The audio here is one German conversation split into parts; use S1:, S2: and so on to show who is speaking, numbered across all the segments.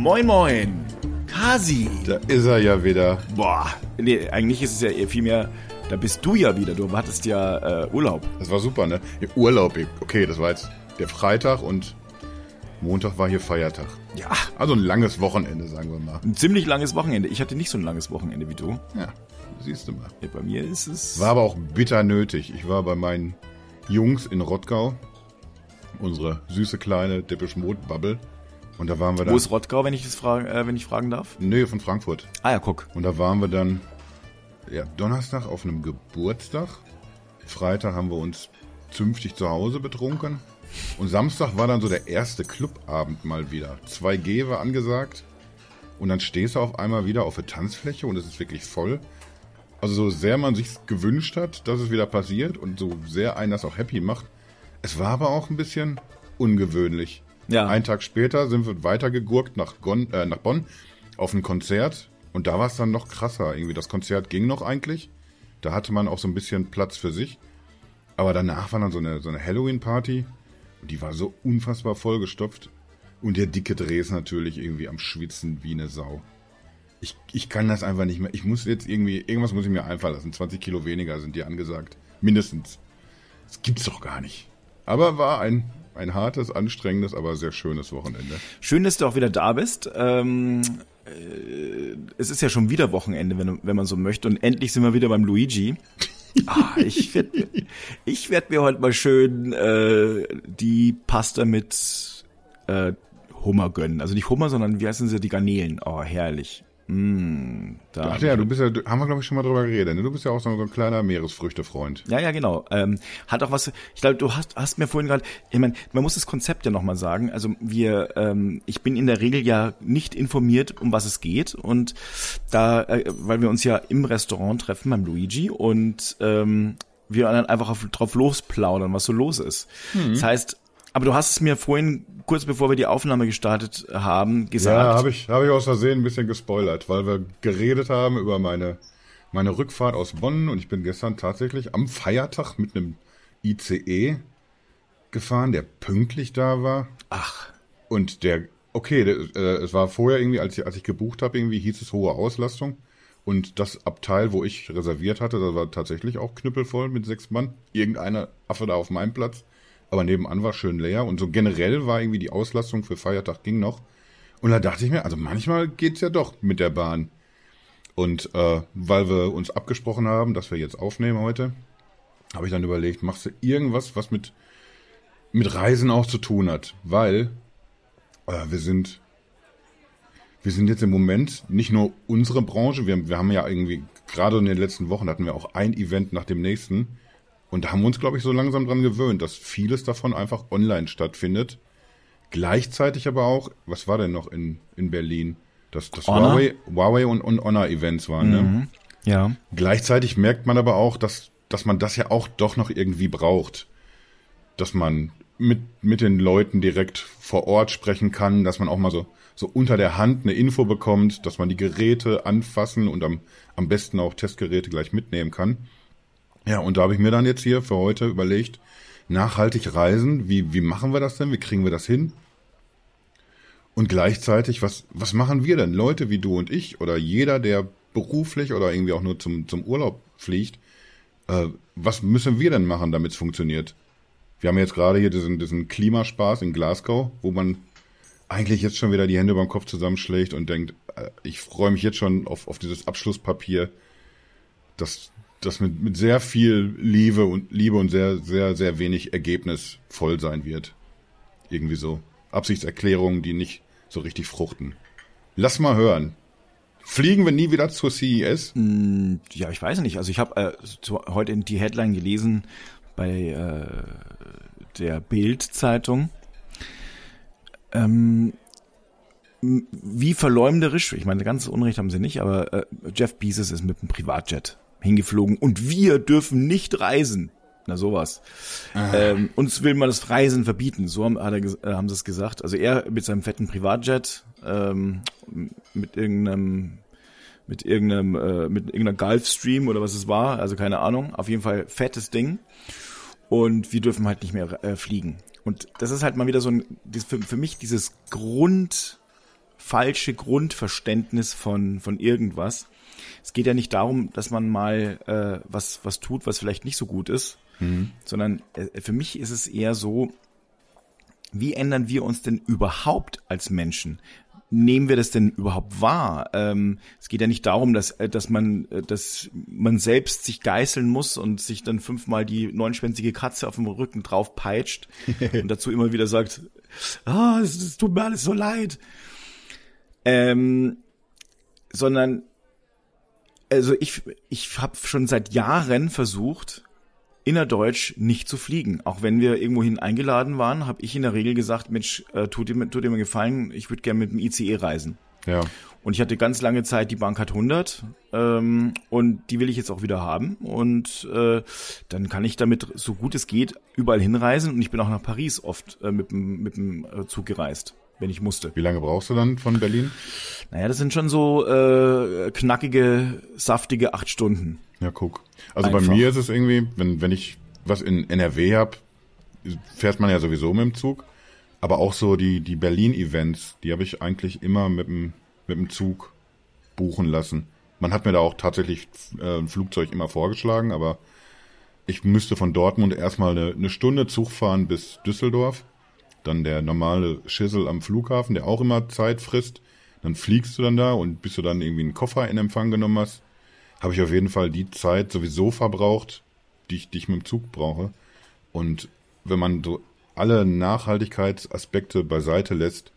S1: Moin Moin, Kasi.
S2: Da ist er ja wieder.
S1: Boah, nee, eigentlich ist es ja eher vielmehr, da bist du ja wieder. Du hattest ja äh, Urlaub.
S2: Das war super, ne? Ja, Urlaub, okay, das war jetzt der Freitag und Montag war hier Feiertag.
S1: Ja,
S2: Also ein langes Wochenende, sagen wir mal.
S1: ein ziemlich langes Wochenende. Ich hatte nicht so ein langes Wochenende wie du.
S2: Ja, siehst du mal.
S1: Ja, bei mir ist es.
S2: War aber auch bitter nötig. Ich war bei meinen Jungs in Rottgau. Unsere süße kleine Deppisch Mode Bubble. Und da waren wir
S1: Wo
S2: dann.
S1: ist Rottgau, wenn ich das fragen, äh, wenn ich fragen darf?
S2: Nähe von Frankfurt.
S1: Ah ja, guck.
S2: Und da waren wir dann ja, Donnerstag auf einem Geburtstag. Freitag haben wir uns zünftig zu Hause betrunken. Und Samstag war dann so der erste Clubabend mal wieder. 2G war angesagt. Und dann stehst du auf einmal wieder auf der Tanzfläche und es ist wirklich voll. Also so sehr man sich gewünscht hat, dass es wieder passiert und so sehr einen das auch happy macht. Es war aber auch ein bisschen ungewöhnlich.
S1: Ja.
S2: Einen Tag später sind wir weitergegurkt nach, Gon, äh, nach Bonn auf ein Konzert und da war es dann noch krasser. Irgendwie das Konzert ging noch eigentlich. Da hatte man auch so ein bisschen Platz für sich. Aber danach war dann so eine, so eine Halloween-Party und die war so unfassbar vollgestopft. Und der dicke Dreh ist natürlich irgendwie am Schwitzen wie eine Sau. Ich, ich kann das einfach nicht mehr. Ich muss jetzt irgendwie, irgendwas muss ich mir einfallen lassen. 20 Kilo weniger sind dir angesagt. Mindestens. Das gibt's doch gar nicht. Aber war ein, ein hartes, anstrengendes, aber sehr schönes Wochenende.
S1: Schön, dass du auch wieder da bist. Ähm, äh, es ist ja schon wieder Wochenende, wenn, wenn man so möchte. Und endlich sind wir wieder beim Luigi. Ah, ich werde ich werd mir heute mal schön äh, die Pasta mit äh, Hummer gönnen. Also nicht Hummer, sondern wie heißen sie, die Garnelen. Oh, herrlich. Mm, da
S2: Ach ja, du bist ja, haben wir glaube ich schon mal drüber geredet. Ne? Du bist ja auch so ein kleiner Meeresfrüchtefreund.
S1: Ja, ja, genau. Ähm, hat auch was, ich glaube, du hast, hast mir vorhin gerade, ich meine, man muss das Konzept ja nochmal sagen. Also wir, ähm, ich bin in der Regel ja nicht informiert, um was es geht. Und da, äh, weil wir uns ja im Restaurant treffen beim Luigi und ähm, wir dann einfach auf, drauf losplaudern, was so los ist. Das heißt, aber du hast es mir vorhin, kurz bevor wir die Aufnahme gestartet haben, gesagt.
S2: Ja, habe ich, hab ich aus Versehen ein bisschen gespoilert, weil wir geredet haben über meine, meine Rückfahrt aus Bonn und ich bin gestern tatsächlich am Feiertag mit einem ICE gefahren, der pünktlich da war.
S1: Ach,
S2: Und der, okay, der, äh, es war vorher irgendwie, als ich, als ich gebucht habe, irgendwie hieß es hohe Auslastung. Und das Abteil, wo ich reserviert hatte, das war tatsächlich auch knüppelvoll mit sechs Mann. Irgendeiner Affe da auf meinem Platz. Aber nebenan war schön leer. Und so generell war irgendwie die Auslastung für Feiertag ging noch. Und da dachte ich mir, also manchmal geht's ja doch mit der Bahn. Und äh, weil wir uns abgesprochen haben, dass wir jetzt aufnehmen heute, habe ich dann überlegt, machst du irgendwas, was mit, mit Reisen auch zu tun hat. Weil äh, wir sind wir sind jetzt im Moment nicht nur unsere Branche, wir, wir haben ja irgendwie, gerade in den letzten Wochen hatten wir auch ein Event nach dem nächsten. Und da haben wir uns, glaube ich, so langsam dran gewöhnt, dass vieles davon einfach online stattfindet. Gleichzeitig aber auch, was war denn noch in, in Berlin? Das, das
S1: Honor?
S2: Huawei, Huawei und, und Honor-Events waren, ne?
S1: ja.
S2: Gleichzeitig merkt man aber auch, dass, dass man das ja auch doch noch irgendwie braucht. Dass man mit, mit den Leuten direkt vor Ort sprechen kann, dass man auch mal so, so unter der Hand eine Info bekommt, dass man die Geräte anfassen und am, am besten auch Testgeräte gleich mitnehmen kann. Ja, und da habe ich mir dann jetzt hier für heute überlegt, nachhaltig reisen, wie, wie machen wir das denn? Wie kriegen wir das hin? Und gleichzeitig, was, was machen wir denn? Leute wie du und ich oder jeder, der beruflich oder irgendwie auch nur zum, zum Urlaub fliegt, äh, was müssen wir denn machen, damit es funktioniert? Wir haben jetzt gerade hier diesen, diesen Klimaspaß in Glasgow, wo man eigentlich jetzt schon wieder die Hände beim Kopf zusammenschlägt und denkt, äh, ich freue mich jetzt schon auf, auf dieses Abschlusspapier, das, das mit, mit sehr viel Liebe und Liebe und sehr, sehr, sehr wenig Ergebnis voll sein wird. Irgendwie so. Absichtserklärungen, die nicht so richtig fruchten. Lass mal hören. Fliegen wir nie wieder zur CES?
S1: Ja, ich weiß nicht. Also ich habe äh, so heute die Headline gelesen bei äh, der Bild-Zeitung. Ähm, wie verleumderisch, ich meine, ganz Unrecht haben sie nicht, aber äh, Jeff Bezos ist mit einem Privatjet hingeflogen und wir dürfen nicht reisen. Na sowas. Ähm, uns will man das Reisen verbieten, so haben, er, äh, haben sie es gesagt. Also er mit seinem fetten Privatjet, ähm, mit irgendeinem mit irgendeinem, äh, mit irgendeiner Gulfstream oder was es war, also keine Ahnung. Auf jeden Fall fettes Ding. Und wir dürfen halt nicht mehr äh, fliegen. Und das ist halt mal wieder so ein, für, für mich dieses falsche Grundverständnis von, von irgendwas. Es geht ja nicht darum, dass man mal äh, was, was tut, was vielleicht nicht so gut ist, mhm. sondern äh, für mich ist es eher so, wie ändern wir uns denn überhaupt als Menschen? Nehmen wir das denn überhaupt wahr? Ähm, es geht ja nicht darum, dass, äh, dass man, äh, dass man selbst sich geißeln muss und sich dann fünfmal die neunschwänzige Katze auf dem Rücken drauf peitscht und dazu immer wieder sagt, ah, es, es tut mir alles so leid. Ähm, sondern also ich, ich habe schon seit Jahren versucht, innerdeutsch nicht zu fliegen. Auch wenn wir irgendwohin eingeladen waren, habe ich in der Regel gesagt, Mensch, äh, tut dir, tut dir mir gefallen, ich würde gerne mit dem ICE reisen.
S2: Ja.
S1: Und ich hatte ganz lange Zeit die Bankcard 100 ähm, und die will ich jetzt auch wieder haben. Und äh, dann kann ich damit, so gut es geht, überall hinreisen. Und ich bin auch nach Paris oft äh, mit, mit dem äh, Zug gereist wenn ich musste.
S2: Wie lange brauchst du dann von Berlin?
S1: Naja, das sind schon so äh, knackige, saftige acht Stunden.
S2: Ja, guck. Also Einfach. bei mir ist es irgendwie, wenn, wenn ich was in NRW hab, fährt man ja sowieso mit dem Zug. Aber auch so die, die Berlin-Events, die habe ich eigentlich immer mit dem, mit dem Zug buchen lassen. Man hat mir da auch tatsächlich äh, ein Flugzeug immer vorgeschlagen, aber ich müsste von Dortmund erstmal eine, eine Stunde Zug fahren bis Düsseldorf dann der normale Schissel am Flughafen, der auch immer Zeit frisst. Dann fliegst du dann da und bis du dann irgendwie einen Koffer in Empfang genommen hast, habe ich auf jeden Fall die Zeit sowieso verbraucht, die ich, die ich mit dem Zug brauche. Und wenn man so alle Nachhaltigkeitsaspekte beiseite lässt,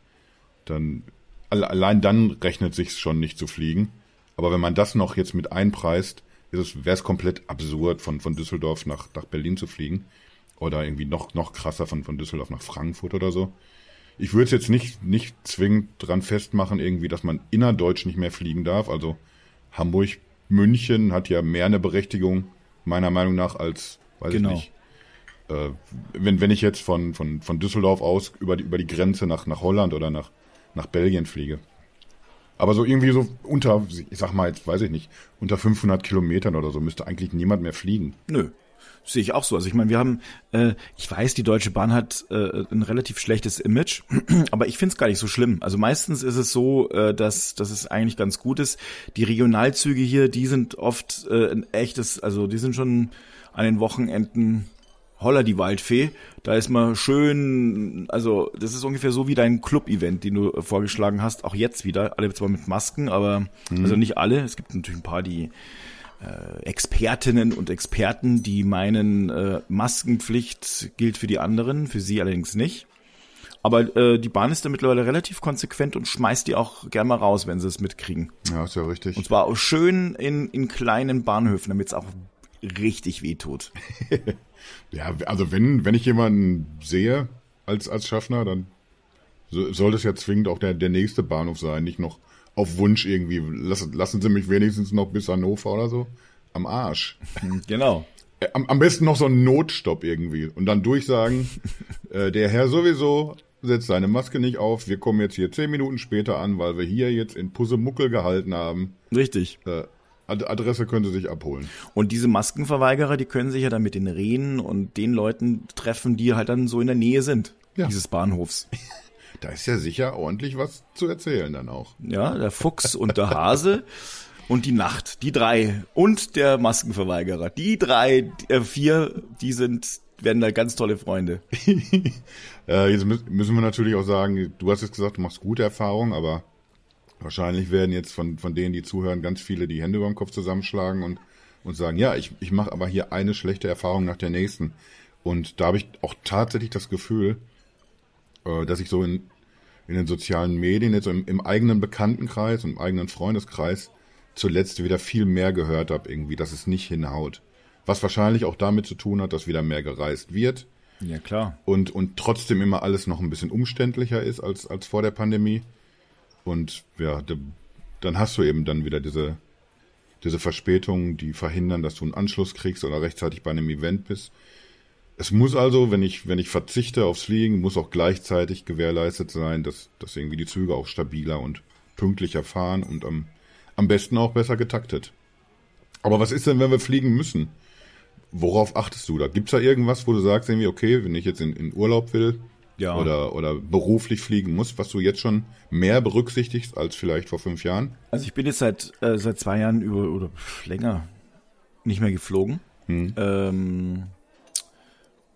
S2: dann allein dann rechnet sich schon nicht zu fliegen. Aber wenn man das noch jetzt mit einpreist, wäre es komplett absurd, von, von Düsseldorf nach, nach Berlin zu fliegen. Oder irgendwie noch, noch krasser von, von Düsseldorf nach Frankfurt oder so. Ich würde es jetzt nicht, nicht zwingend dran festmachen, irgendwie, dass man innerdeutsch nicht mehr fliegen darf. Also Hamburg, München hat ja mehr eine Berechtigung, meiner Meinung nach, als, weiß genau. ich nicht. Äh, wenn, wenn ich jetzt von, von, von Düsseldorf aus über die, über die Grenze nach, nach Holland oder nach, nach Belgien fliege. Aber so irgendwie so unter, ich sag mal jetzt, weiß ich nicht, unter 500 Kilometern oder so müsste eigentlich niemand mehr fliegen.
S1: Nö, Sehe ich auch so. Also ich meine, wir haben, äh, ich weiß, die Deutsche Bahn hat äh, ein relativ schlechtes Image, aber ich finde es gar nicht so schlimm. Also meistens ist es so, äh, dass, dass es eigentlich ganz gut ist. Die Regionalzüge hier, die sind oft äh, ein echtes, also die sind schon an den Wochenenden Holla die Waldfee. Da ist mal schön, also das ist ungefähr so wie dein Club-Event, den du vorgeschlagen hast, auch jetzt wieder. Alle zwar mit Masken, aber mhm. also nicht alle. Es gibt natürlich ein paar, die äh, Expertinnen und Experten, die meinen, äh, Maskenpflicht gilt für die anderen, für sie allerdings nicht. Aber äh, die Bahn ist da mittlerweile relativ konsequent und schmeißt die auch gerne mal raus, wenn sie es mitkriegen.
S2: Ja, ist ja richtig.
S1: Und zwar auch schön in, in kleinen Bahnhöfen, damit es auch richtig weh tut.
S2: ja, also wenn, wenn ich jemanden sehe als, als Schaffner, dann soll das ja zwingend auch der, der nächste Bahnhof sein, nicht noch auf Wunsch irgendwie, lassen, lassen Sie mich wenigstens noch bis Hannover oder so, am Arsch.
S1: Genau.
S2: Äh, am, am besten noch so ein Notstopp irgendwie und dann durchsagen, äh, der Herr sowieso setzt seine Maske nicht auf, wir kommen jetzt hier zehn Minuten später an, weil wir hier jetzt in Pussemuckel gehalten haben.
S1: Richtig.
S2: Äh, Adresse können Sie sich abholen.
S1: Und diese Maskenverweigerer, die können sich ja dann mit den Rehen und den Leuten treffen, die halt dann so in der Nähe sind, ja. dieses Bahnhofs.
S2: Da ist ja sicher ordentlich was zu erzählen dann auch.
S1: Ja, der Fuchs und der Hase und die Nacht, die drei und der Maskenverweigerer. Die drei, äh, vier, die sind, werden da ganz tolle Freunde.
S2: äh, jetzt müssen wir natürlich auch sagen, du hast jetzt gesagt, du machst gute Erfahrungen, aber wahrscheinlich werden jetzt von, von denen, die zuhören, ganz viele die Hände über den Kopf zusammenschlagen und, und sagen, ja, ich, ich mache aber hier eine schlechte Erfahrung nach der nächsten. Und da habe ich auch tatsächlich das Gefühl, äh, dass ich so in in den sozialen Medien, jetzt im, im eigenen Bekanntenkreis im eigenen Freundeskreis zuletzt wieder viel mehr gehört habe, irgendwie, dass es nicht hinhaut. Was wahrscheinlich auch damit zu tun hat, dass wieder mehr gereist wird.
S1: Ja, klar.
S2: Und, und trotzdem immer alles noch ein bisschen umständlicher ist als, als vor der Pandemie. Und ja, de, dann hast du eben dann wieder diese, diese Verspätungen, die verhindern, dass du einen Anschluss kriegst oder rechtzeitig bei einem Event bist. Es muss also, wenn ich, wenn ich verzichte aufs Fliegen, muss auch gleichzeitig gewährleistet sein, dass, dass irgendwie die Züge auch stabiler und pünktlicher fahren und am, am besten auch besser getaktet. Aber was ist denn, wenn wir fliegen müssen? Worauf achtest du da? Gibt's da irgendwas, wo du sagst irgendwie, okay, wenn ich jetzt in, in Urlaub will, ja. oder, oder beruflich fliegen musst, was du jetzt schon mehr berücksichtigst als vielleicht vor fünf Jahren?
S1: Also ich bin jetzt seit, äh, seit zwei Jahren über oder länger nicht mehr geflogen. Hm. Ähm,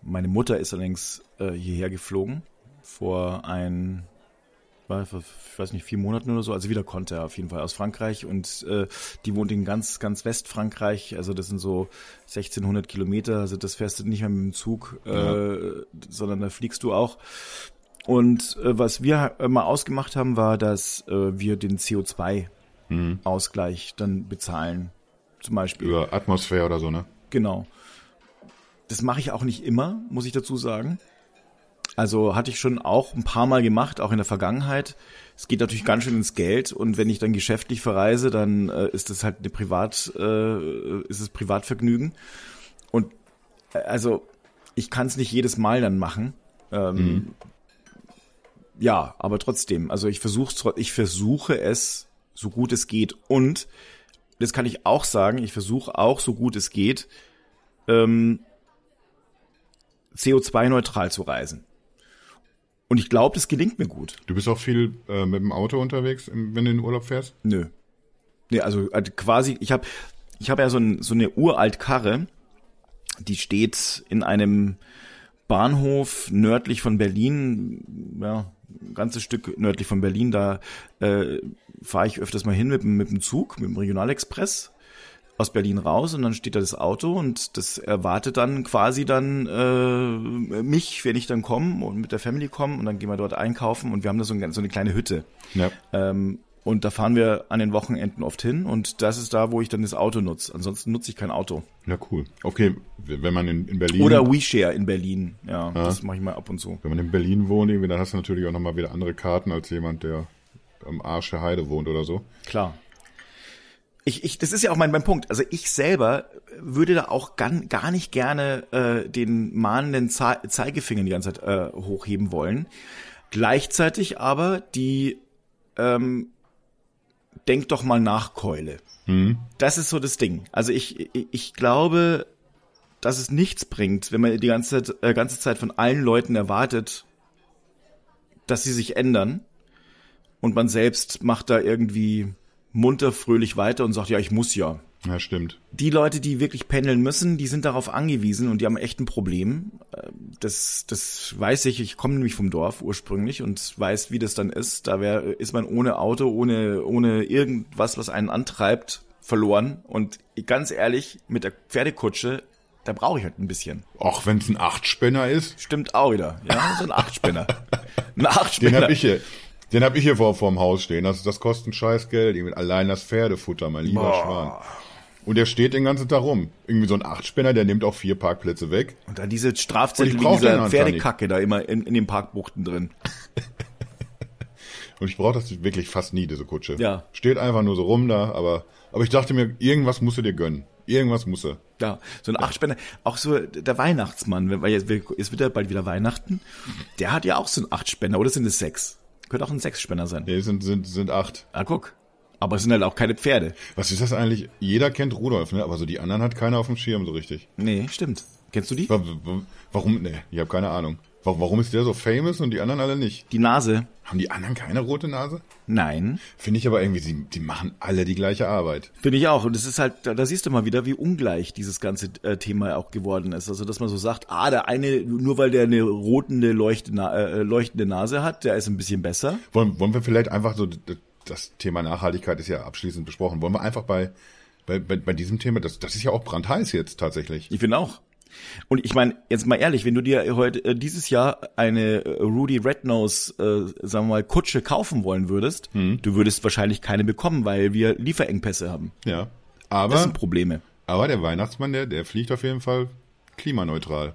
S1: meine Mutter ist allerdings äh, hierher geflogen vor ein ich weiß nicht, vier Monaten oder so, also wieder konnte er auf jeden Fall aus Frankreich und äh, die wohnt in ganz, ganz Westfrankreich, also das sind so 1600 Kilometer, also das fährst du nicht mehr mit dem Zug, ja. äh, sondern da fliegst du auch. Und äh, was wir mal ausgemacht haben, war, dass äh, wir den CO2-Ausgleich mhm. dann bezahlen, zum Beispiel.
S2: Über Atmosphäre oder so, ne?
S1: Genau. Das mache ich auch nicht immer, muss ich dazu sagen. Also hatte ich schon auch ein paar Mal gemacht, auch in der Vergangenheit. Es geht natürlich ganz schön ins Geld und wenn ich dann geschäftlich verreise, dann äh, ist das halt eine Privat, äh, ist es Privatvergnügen. Und äh, also ich kann es nicht jedes Mal dann machen. Ähm, mhm. Ja, aber trotzdem, also ich versuche ich versuche es so gut es geht und das kann ich auch sagen, ich versuche auch so gut es geht ähm, CO2-neutral zu reisen. Und ich glaube, das gelingt mir gut.
S2: Du bist auch viel äh, mit dem Auto unterwegs, wenn du in den Urlaub fährst?
S1: Nö. Nee, also, also quasi, ich habe ich hab ja so, ein, so eine uralt Karre, die steht in einem Bahnhof nördlich von Berlin, ja, ein ganzes Stück nördlich von Berlin, da äh, fahre ich öfters mal hin mit, mit dem Zug, mit dem Regionalexpress aus Berlin raus und dann steht da das Auto und das erwartet dann quasi dann äh, mich, wenn ich dann komme und mit der Family komme und dann gehen wir dort einkaufen und wir haben da so, ein, so eine kleine Hütte. Ja. Ähm, und da fahren wir an den Wochenenden oft hin und das ist da, wo ich dann das Auto nutze. Ansonsten nutze ich kein Auto.
S2: Ja, cool. Okay, wenn man in, in Berlin.
S1: Oder WeShare in Berlin. Ja, ja. das mache ich mal ab und zu.
S2: Wenn man in Berlin wohnt, dann hast du natürlich auch nochmal wieder andere Karten als jemand, der am Arsch der Heide wohnt oder so.
S1: Klar ich, ich, das ist ja auch mein, mein Punkt. Also ich selber würde da auch gar, gar nicht gerne äh, den mahnenden Ze Zeigefinger die ganze Zeit äh, hochheben wollen. Gleichzeitig aber die ähm, denk doch mal nach Keule. Mhm. Das ist so das Ding. Also ich, ich, ich glaube, dass es nichts bringt, wenn man die ganze Zeit, äh, ganze Zeit von allen Leuten erwartet, dass sie sich ändern und man selbst macht da irgendwie munter, fröhlich weiter und sagt, ja, ich muss ja.
S2: Ja, stimmt.
S1: Die Leute, die wirklich pendeln müssen, die sind darauf angewiesen und die haben echt ein Problem. Das, das weiß ich. Ich komme nämlich vom Dorf ursprünglich und weiß, wie das dann ist. Da wär, ist man ohne Auto, ohne, ohne irgendwas, was einen antreibt, verloren. Und ganz ehrlich, mit der Pferdekutsche, da brauche ich halt ein bisschen.
S2: Auch wenn es ein Achtspinner ist?
S1: Stimmt auch wieder. Ja, so ein Achtspinner. ein Achtspinner.
S2: Den hab ich hier. Den habe ich hier vor vorm Haus stehen. Das, das kostet ein scheiß Geld. Allein das Pferdefutter, mein lieber Boah. Schwan. Und der steht den ganzen Tag rum. Irgendwie so ein Achtspinner, der nimmt auch vier Parkplätze weg.
S1: Und dann diese Strafzettel wie dieser Pferdekacke da immer in, in den Parkbuchten drin.
S2: Und ich brauche das wirklich fast nie, diese Kutsche.
S1: Ja.
S2: Steht einfach nur so rum da, aber, aber ich dachte mir, irgendwas musst du dir gönnen. Irgendwas muss er.
S1: Ja, so ein Achtspänner, auch so der Weihnachtsmann, weil jetzt, jetzt wird ja bald wieder Weihnachten, der hat ja auch so ein Achtspänner, oder sind es sechs? Könnte auch ein Sechsspänner sein.
S2: Nee, sind, sind, sind acht.
S1: Ah, guck. Aber es sind halt auch keine Pferde.
S2: Was ist das eigentlich? Jeder kennt Rudolf, ne? Aber so die anderen hat keiner auf dem Schirm so richtig.
S1: Nee, stimmt. Kennst du die?
S2: Warum? Nee, ich habe keine Ahnung. Warum ist der so famous und die anderen alle nicht?
S1: Die Nase.
S2: Haben die anderen keine rote Nase?
S1: Nein.
S2: Finde ich aber irgendwie, die, die machen alle die gleiche Arbeit.
S1: Finde ich auch. Und es ist halt, da, da, siehst du mal wieder, wie ungleich dieses ganze äh, Thema auch geworden ist. Also, dass man so sagt, ah, der eine, nur weil der eine rotende, leuchtende, äh, leuchtende Nase hat, der ist ein bisschen besser.
S2: Wollen, wollen wir vielleicht einfach so, das Thema Nachhaltigkeit ist ja abschließend besprochen, wollen wir einfach bei, bei, bei, bei diesem Thema, das, das ist ja auch brandheiß jetzt tatsächlich.
S1: Ich finde auch. Und ich meine, jetzt mal ehrlich, wenn du dir heute äh, dieses Jahr eine äh, Rudy Rednose, äh, sagen wir mal, Kutsche kaufen wollen würdest, hm. du würdest wahrscheinlich keine bekommen, weil wir Lieferengpässe haben.
S2: Ja. Aber,
S1: das sind Probleme.
S2: Aber der Weihnachtsmann, der, der fliegt auf jeden Fall klimaneutral.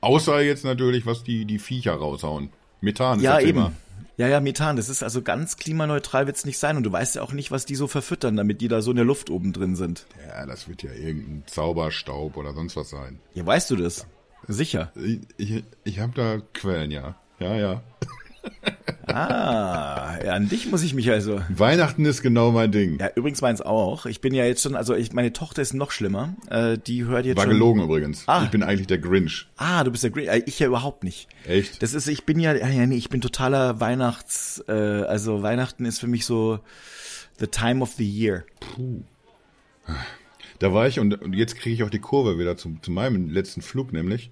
S2: Außer jetzt natürlich, was die, die Viecher raushauen. Methan ist
S1: ja, das eben. Thema. Ja, ja, Methan, das ist also ganz klimaneutral wird's nicht sein und du weißt ja auch nicht, was die so verfüttern, damit die da so in der Luft oben drin sind.
S2: Ja, das wird ja irgendein Zauberstaub oder sonst was sein.
S1: Ja, weißt du das? Sicher.
S2: Ich, ich, ich habe da Quellen, ja. Ja, ja.
S1: Ah, Ja, an dich muss ich mich also.
S2: Weihnachten ist genau mein Ding.
S1: Ja, übrigens meins auch. Ich bin ja jetzt schon, also ich, meine Tochter ist noch schlimmer. Äh, die hört jetzt
S2: War
S1: schon.
S2: gelogen übrigens.
S1: Ah.
S2: Ich bin eigentlich der Grinch.
S1: Ah, du bist der Green. Äh, ich ja überhaupt nicht.
S2: Echt?
S1: Das ist, ich bin ja, ja, nee, ich bin totaler Weihnachts, äh, also Weihnachten ist für mich so the time of the year.
S2: Da war ich, und, und jetzt kriege ich auch die Kurve wieder zu, zu meinem letzten Flug, nämlich.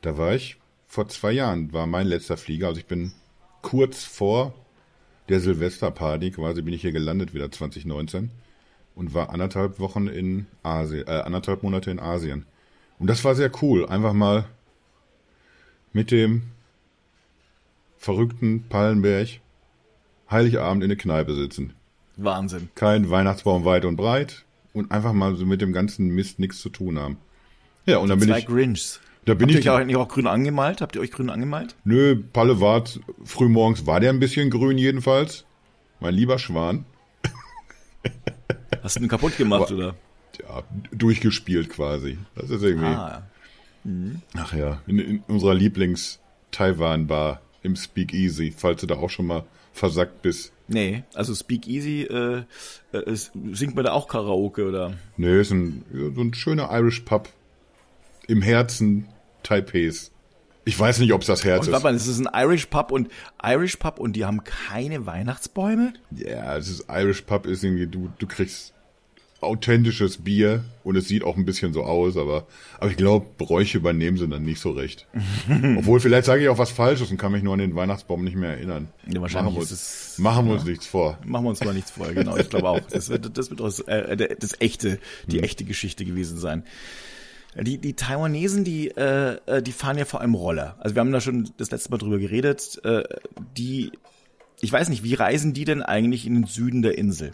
S2: Da war ich vor zwei Jahren, war mein letzter Flieger. Also ich bin kurz vor der Silvesterparty, quasi bin ich hier gelandet wieder 2019 und war anderthalb Wochen in Asien, äh, anderthalb Monate in Asien. Und das war sehr cool. Einfach mal mit dem verrückten Pallenberg Heiligabend in der Kneipe sitzen.
S1: Wahnsinn.
S2: Kein Weihnachtsbaum weit und breit und einfach mal so mit dem ganzen Mist nichts zu tun haben. Ja, und dann bin
S1: Zwei
S2: ich,
S1: Grinchs.
S2: Da bin
S1: Habt
S2: ich,
S1: euch auch, grün angemalt? Habt ihr euch grün angemalt?
S2: nö, Palle war frühmorgens war der ein bisschen grün jedenfalls. Mein lieber Schwan.
S1: Hast du ihn kaputt gemacht, oder?
S2: Ja, durchgespielt quasi. Das ist irgendwie,
S1: Ah,
S2: ach ja, in, in unserer Lieblings-Taiwan-Bar im Speakeasy, falls du da auch schon mal versackt bist.
S1: nee. Also Speak Easy, äh, äh, singt man da auch Karaoke, oder?
S2: Nö, ist ein, so ein schöner Irish Pub im Herzen Taipehs. Ich weiß nicht, ob es das Herz
S1: Und
S2: ist.
S1: warte mal, das ist ein Irish Pub und Irish Pub und die haben keine Weihnachtsbäume?
S2: Ja, es ist Irish Pub ist irgendwie, du, du kriegst authentisches Bier und es sieht auch ein bisschen so aus, aber, aber ich glaube, Bräuche übernehmen sie dann nicht so recht. Obwohl, vielleicht sage ich auch was Falsches und kann mich nur an den Weihnachtsbaum nicht mehr erinnern.
S1: Ja, wahrscheinlich
S2: machen wir uns, machen wir uns nichts vor.
S1: Machen wir uns mal nichts vor, genau. Ich glaube auch. Das wird, das wird das, äh, das echte, die echte Geschichte gewesen sein. Die, die Taiwanesen, die, äh, äh, die fahren ja vor allem Roller. Also wir haben da schon das letzte Mal drüber geredet. Äh, die, ich weiß nicht, wie reisen die denn eigentlich in den Süden der Insel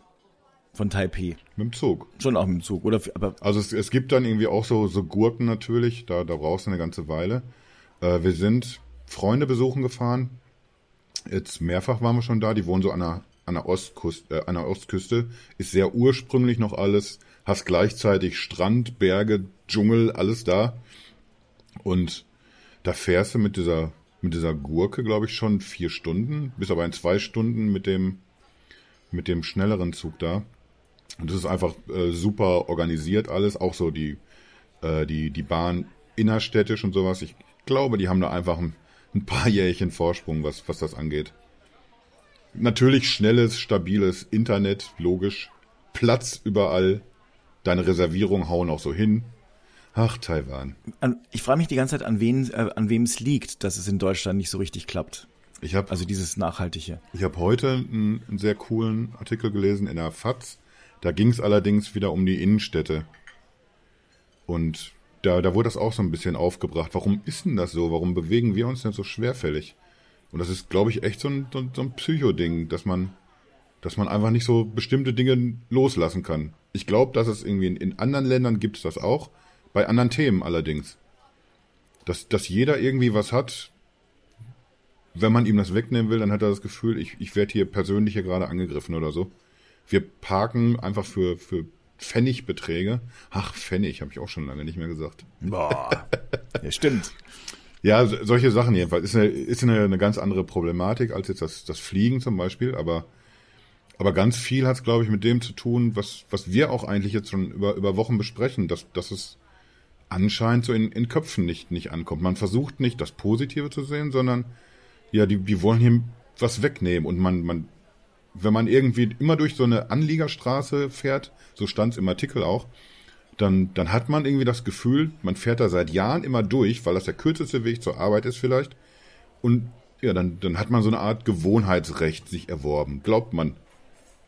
S1: von Taipei?
S2: Mit dem Zug.
S1: Schon auch mit dem Zug, oder? Aber
S2: Also es, es gibt dann irgendwie auch so, so Gurken natürlich, da, da brauchst du eine ganze Weile. Äh, wir sind Freunde besuchen gefahren. Jetzt mehrfach waren wir schon da, die wohnen so an der, an der, Ostküste, äh, an der Ostküste. Ist sehr ursprünglich noch alles. Hast gleichzeitig Strand, Berge, Dschungel, alles da. Und da fährst du mit dieser, mit dieser Gurke, glaube ich, schon vier Stunden, bis aber in zwei Stunden mit dem, mit dem schnelleren Zug da. Und das ist einfach äh, super organisiert alles, auch so die, äh, die, die Bahn innerstädtisch und sowas. Ich glaube, die haben da einfach ein, ein paar Jährchen Vorsprung, was, was das angeht. Natürlich schnelles, stabiles Internet, logisch. Platz überall. Deine Reservierung hauen auch so hin. Ach, Taiwan.
S1: an, ich frage mich die ganze Zeit, an wen, äh, an wem es liegt, dass es in Deutschland nicht so richtig klappt.
S2: Ich habe
S1: Also dieses Nachhaltige.
S2: Ich habe heute einen, einen sehr coolen Artikel gelesen in der FAZ. Da ging es allerdings wieder um die Innenstädte. Und da, da wurde das auch so ein bisschen aufgebracht. Warum ist denn das so? Warum bewegen wir uns denn so schwerfällig? Und das ist, glaube ich, echt so ein, so ein, so ein Psycho-Ding, dass man, dass man einfach nicht so bestimmte Dinge loslassen kann. Ich glaube, dass es irgendwie in, in anderen Ländern gibt es das auch, bei anderen Themen allerdings. Dass, dass jeder irgendwie was hat, wenn man ihm das wegnehmen will, dann hat er das Gefühl, ich, ich werde hier persönlich hier gerade angegriffen oder so. Wir parken einfach für, für Pfennigbeträge. Ach, Pfennig, habe ich auch schon lange nicht mehr gesagt.
S1: Boah. ja, stimmt.
S2: Ja, so- solche Sachen jedenfalls. Ist eine, ist eine, eine ganz andere Problematik als jetzt das, das Fliegen zum Beispiel, aber, aber ganz viel hat es, glaube ich, mit dem zu tun, was, was wir auch eigentlich jetzt schon über, über Wochen besprechen, dass, dass es anscheinend so in, in Köpfen nicht, nicht ankommt. Man versucht nicht, das Positive zu sehen, sondern ja, die, die wollen hier was wegnehmen und man, man, wenn man irgendwie immer durch so eine Anliegerstraße fährt, so stand es im Artikel auch, dann, dann hat man irgendwie das Gefühl, man fährt da seit Jahren immer durch, weil das der kürzeste Weg zur Arbeit ist vielleicht. Und ja, dann, dann hat man so eine Art Gewohnheitsrecht sich erworben. Glaubt man,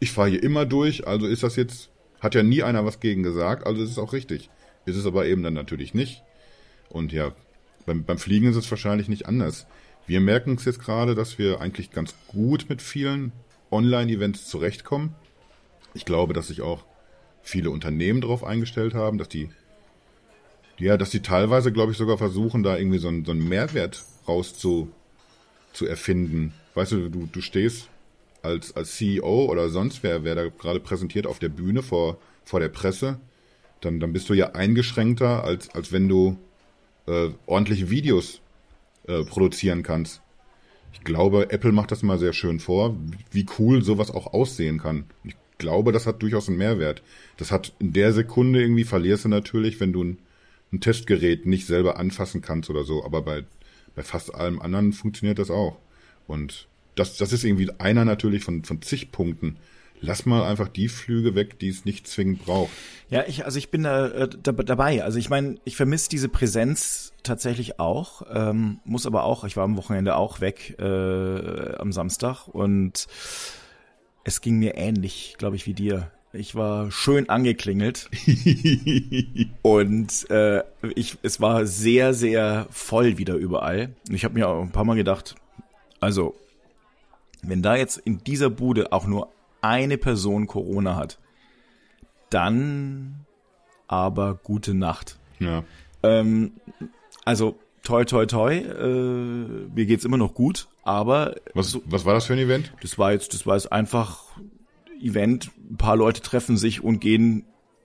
S2: ich fahre hier immer durch, also ist das jetzt, hat ja nie einer was gegen gesagt, also ist es auch richtig. Ist es aber eben dann natürlich nicht. Und ja, beim, beim Fliegen ist es wahrscheinlich nicht anders. Wir merken es jetzt gerade, dass wir eigentlich ganz gut mit vielen Online-Events zurechtkommen. Ich glaube, dass sich auch viele Unternehmen darauf eingestellt haben, dass die, ja, dass die teilweise, glaube ich, sogar versuchen, da irgendwie so einen, so einen Mehrwert raus zu, zu erfinden. Weißt du, du, du stehst als, als CEO oder sonst wer, wer da gerade präsentiert auf der Bühne vor, vor der Presse, dann, dann bist du ja eingeschränkter, als, als wenn du äh, ordentliche Videos äh, produzieren kannst. Ich glaube, Apple macht das mal sehr schön vor, wie cool sowas auch aussehen kann. Ich glaube, das hat durchaus einen Mehrwert. Das hat in der Sekunde irgendwie verlierst du natürlich, wenn du ein, ein Testgerät nicht selber anfassen kannst oder so. Aber bei, bei fast allem anderen funktioniert das auch. Und das, das ist irgendwie einer natürlich von, von zig Punkten. Lass mal einfach die Flüge weg, die es nicht zwingend braucht.
S1: Ja, ich, also ich bin da, äh, da dabei. Also ich meine, ich vermisse diese Präsenz tatsächlich auch, ähm, muss aber auch, ich war am Wochenende auch weg äh, am Samstag und es ging mir ähnlich, glaube ich, wie dir. Ich war schön angeklingelt und äh, ich, es war sehr, sehr voll wieder überall. Und ich habe mir auch ein paar Mal gedacht, also wenn da jetzt in dieser Bude auch nur eine Person Corona hat, dann aber gute Nacht.
S2: Ja.
S1: Ähm, also toi toi toi, äh, mir geht's immer noch gut, aber
S2: Was, was war das für ein Event?
S1: das war jetzt, das war jetzt einfach Event. Ein paar Leute treffen sich und gehen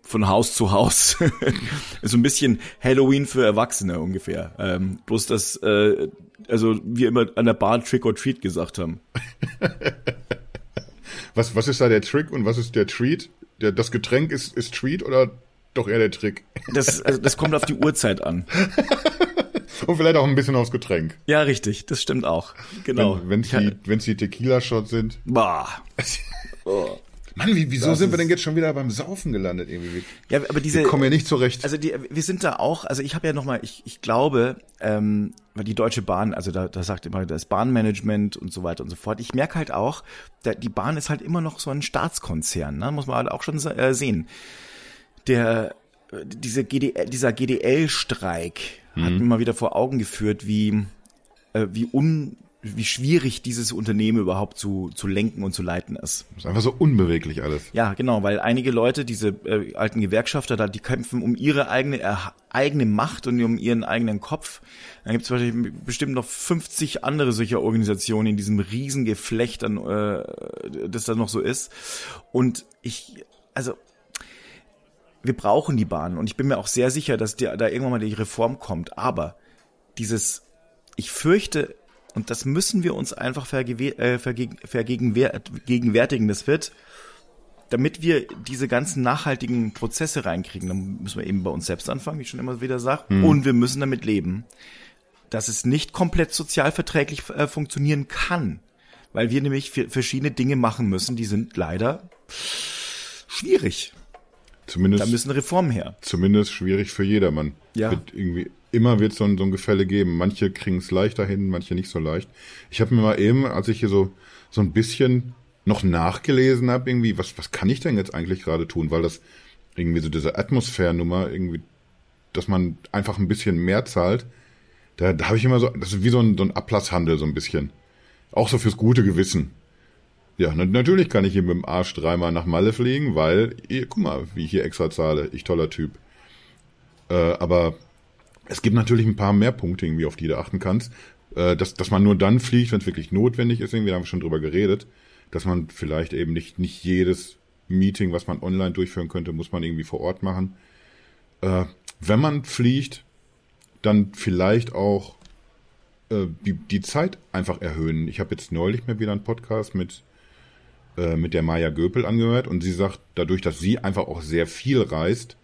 S1: von Haus zu Haus. so ein bisschen Halloween für Erwachsene ungefähr. Ähm, bloß dass äh, also wir immer an der Bar Trick or Treat gesagt haben.
S2: Was, was ist da der Trick und was ist der Treat? Der, das Getränk ist, ist Treat oder doch eher der Trick?
S1: Das, also das kommt auf die Uhrzeit an.
S2: Und vielleicht auch ein bisschen aufs Getränk.
S1: Ja, richtig, das stimmt auch. Genau.
S2: Wenn es die, wenn's die Tequila-Shots sind.
S1: Bah.
S2: Mann, wie, wieso
S1: Das
S2: sind wir denn jetzt schon wieder beim Saufen gelandet? Irgendwie?
S1: Ja, aber diese
S2: Wir kommen ja nicht zurecht.
S1: Also die, wir sind da auch, also ich habe ja nochmal, ich, ich glaube, ähm, weil die Deutsche Bahn, also da, da sagt immer das Bahnmanagement und so weiter und so fort. Ich merke halt auch, da, die Bahn ist halt immer noch so ein Staatskonzern, ne? muss man halt auch schon äh, sehen. Der, diese GDL, dieser GDL-Streik hat mir mal wieder vor Augen geführt, wie, äh, wie un, wie schwierig dieses Unternehmen überhaupt zu, zu lenken und zu leiten ist.
S2: ist einfach so unbeweglich alles.
S1: Ja, genau, weil einige Leute, diese äh, alten Gewerkschafter da, die kämpfen um ihre eigene äh, eigene Macht und um ihren eigenen Kopf. Dann gibt es bestimmt noch 50 andere solcher Organisationen in diesem riesen Geflecht, an, äh, das da noch so ist. Und ich, also wir brauchen die Bahn und ich bin mir auch sehr sicher, dass der, da irgendwann mal die Reform kommt. Aber dieses, ich fürchte, und das müssen wir uns einfach äh, vergegen, vergegenwärtigen, das wird, damit wir diese ganzen nachhaltigen Prozesse reinkriegen, dann müssen wir eben bei uns selbst anfangen, wie ich schon immer wieder sage, und wir müssen damit leben, dass es nicht komplett sozialverträglich äh, funktionieren kann, weil wir nämlich verschiedene Dinge machen müssen, die sind leider schwierig.
S2: Zumindest,
S1: Da müssen Reformen her.
S2: zumindest schwierig für jedermann.
S1: Ja.
S2: Wird irgendwie, immer wird so ein, so ein Gefälle geben. Manche kriegen es leichter hin, manche nicht so leicht. Ich habe mir mal eben, als ich hier so, so ein bisschen noch nachgelesen habe, irgendwie, was, was kann ich denn jetzt eigentlich gerade tun? Weil das irgendwie so diese Atmosphärennummer, irgendwie, dass man einfach ein bisschen mehr zahlt, da, da habe ich immer so, das ist wie so ein, so ein Ablasshandel so ein bisschen. Auch so fürs gute Gewissen. Ja, na, natürlich kann ich hier mit dem Arsch dreimal nach Malle fliegen, weil, ihr, guck mal, wie ich hier extra zahle. Ich toller Typ. Äh, aber es gibt natürlich ein paar mehr Punkte, irgendwie, auf die du achten kannst. Äh, dass, dass man nur dann fliegt, wenn es wirklich notwendig ist, irgendwie, da haben wir schon drüber geredet. Dass man vielleicht eben nicht, nicht jedes Meeting, was man online durchführen könnte, muss man irgendwie vor Ort machen. Äh, wenn man fliegt, dann vielleicht auch äh, die, die Zeit einfach erhöhen. Ich habe jetzt neulich mal wieder einen Podcast mit, äh, mit der Maya Göpel angehört und sie sagt, dadurch, dass sie einfach auch sehr viel reist,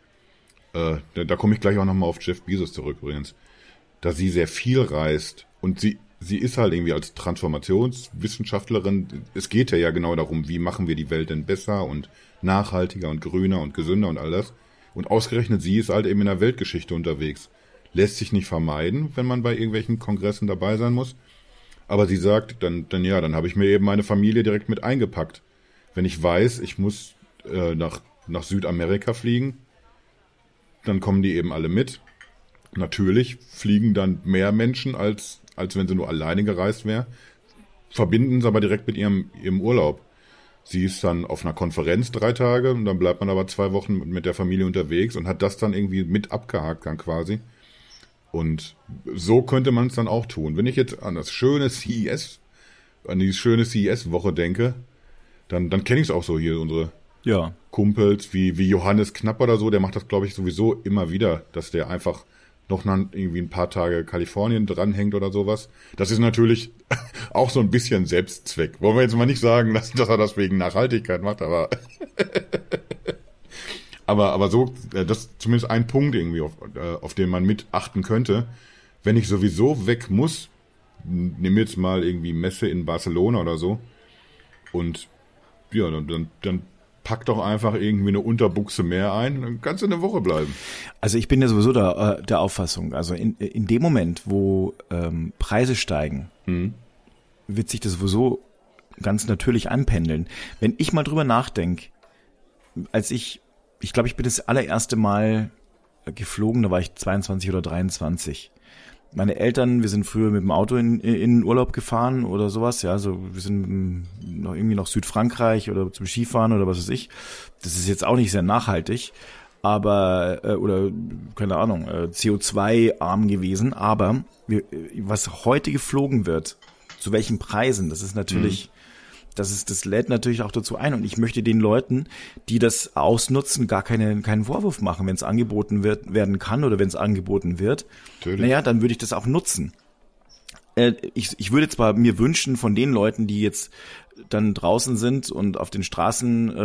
S2: äh, da, da komme ich gleich auch nochmal auf Jeff Bezos zurück übrigens, dass sie sehr viel reist und sie, sie ist halt irgendwie als Transformationswissenschaftlerin, es geht ja ja genau darum, wie machen wir die Welt denn besser und nachhaltiger und grüner und gesünder und all das. Und ausgerechnet sie ist halt eben in der Weltgeschichte unterwegs. Lässt sich nicht vermeiden, wenn man bei irgendwelchen Kongressen dabei sein muss. Aber sie sagt, dann, dann ja, dann habe ich mir eben meine Familie direkt mit eingepackt. Wenn ich weiß, ich muss äh, nach, nach Südamerika fliegen, dann kommen die eben alle mit. Natürlich fliegen dann mehr Menschen, als, als wenn sie nur alleine gereist wäre, verbinden es aber direkt mit ihrem, ihrem Urlaub. Sie ist dann auf einer Konferenz drei Tage und dann bleibt man aber zwei Wochen mit der Familie unterwegs und hat das dann irgendwie mit abgehakt dann quasi. Und so könnte man es dann auch tun. Wenn ich jetzt an das schöne CES, an die schöne CES-Woche denke, dann, dann kenne ich es auch so hier, unsere
S1: Ja.
S2: Kumpels wie, wie Johannes Knapp oder so, der macht das, glaube ich, sowieso immer wieder, dass der einfach noch irgendwie ein paar Tage Kalifornien dranhängt oder sowas. Das ist natürlich auch so ein bisschen Selbstzweck. Wollen wir jetzt mal nicht sagen, dass, dass er das wegen Nachhaltigkeit macht, aber aber aber so, äh, das ist zumindest ein Punkt irgendwie, auf, äh, auf den man mit achten könnte. Wenn ich sowieso weg muss, nimm jetzt mal irgendwie Messe in Barcelona oder so und ja, dann, dann, dann pack doch einfach irgendwie eine Unterbuchse mehr ein, dann kannst du eine Woche bleiben.
S1: Also ich bin ja sowieso der, äh, der Auffassung, also in, in dem Moment, wo ähm, Preise steigen, hm. wird sich das sowieso ganz natürlich anpendeln. Wenn ich mal drüber nachdenke, als ich, ich glaube, ich bin das allererste Mal geflogen, da war ich 22 oder 23 meine Eltern, wir sind früher mit dem Auto in, in Urlaub gefahren oder sowas, ja, also wir sind noch irgendwie noch Südfrankreich oder zum Skifahren oder was weiß ich. Das ist jetzt auch nicht sehr nachhaltig, aber äh, oder keine Ahnung, äh, CO2-arm gewesen, aber wir, was heute geflogen wird, zu welchen Preisen, das ist natürlich mhm das ist, das lädt natürlich auch dazu ein. Und ich möchte den Leuten, die das ausnutzen, gar keine, keinen Vorwurf machen, wenn es angeboten wird, werden kann oder wenn es angeboten wird. Natürlich. Naja, dann würde ich das auch nutzen. Äh, ich, ich würde zwar mir wünschen von den Leuten, die jetzt dann draußen sind und auf den Straßen äh,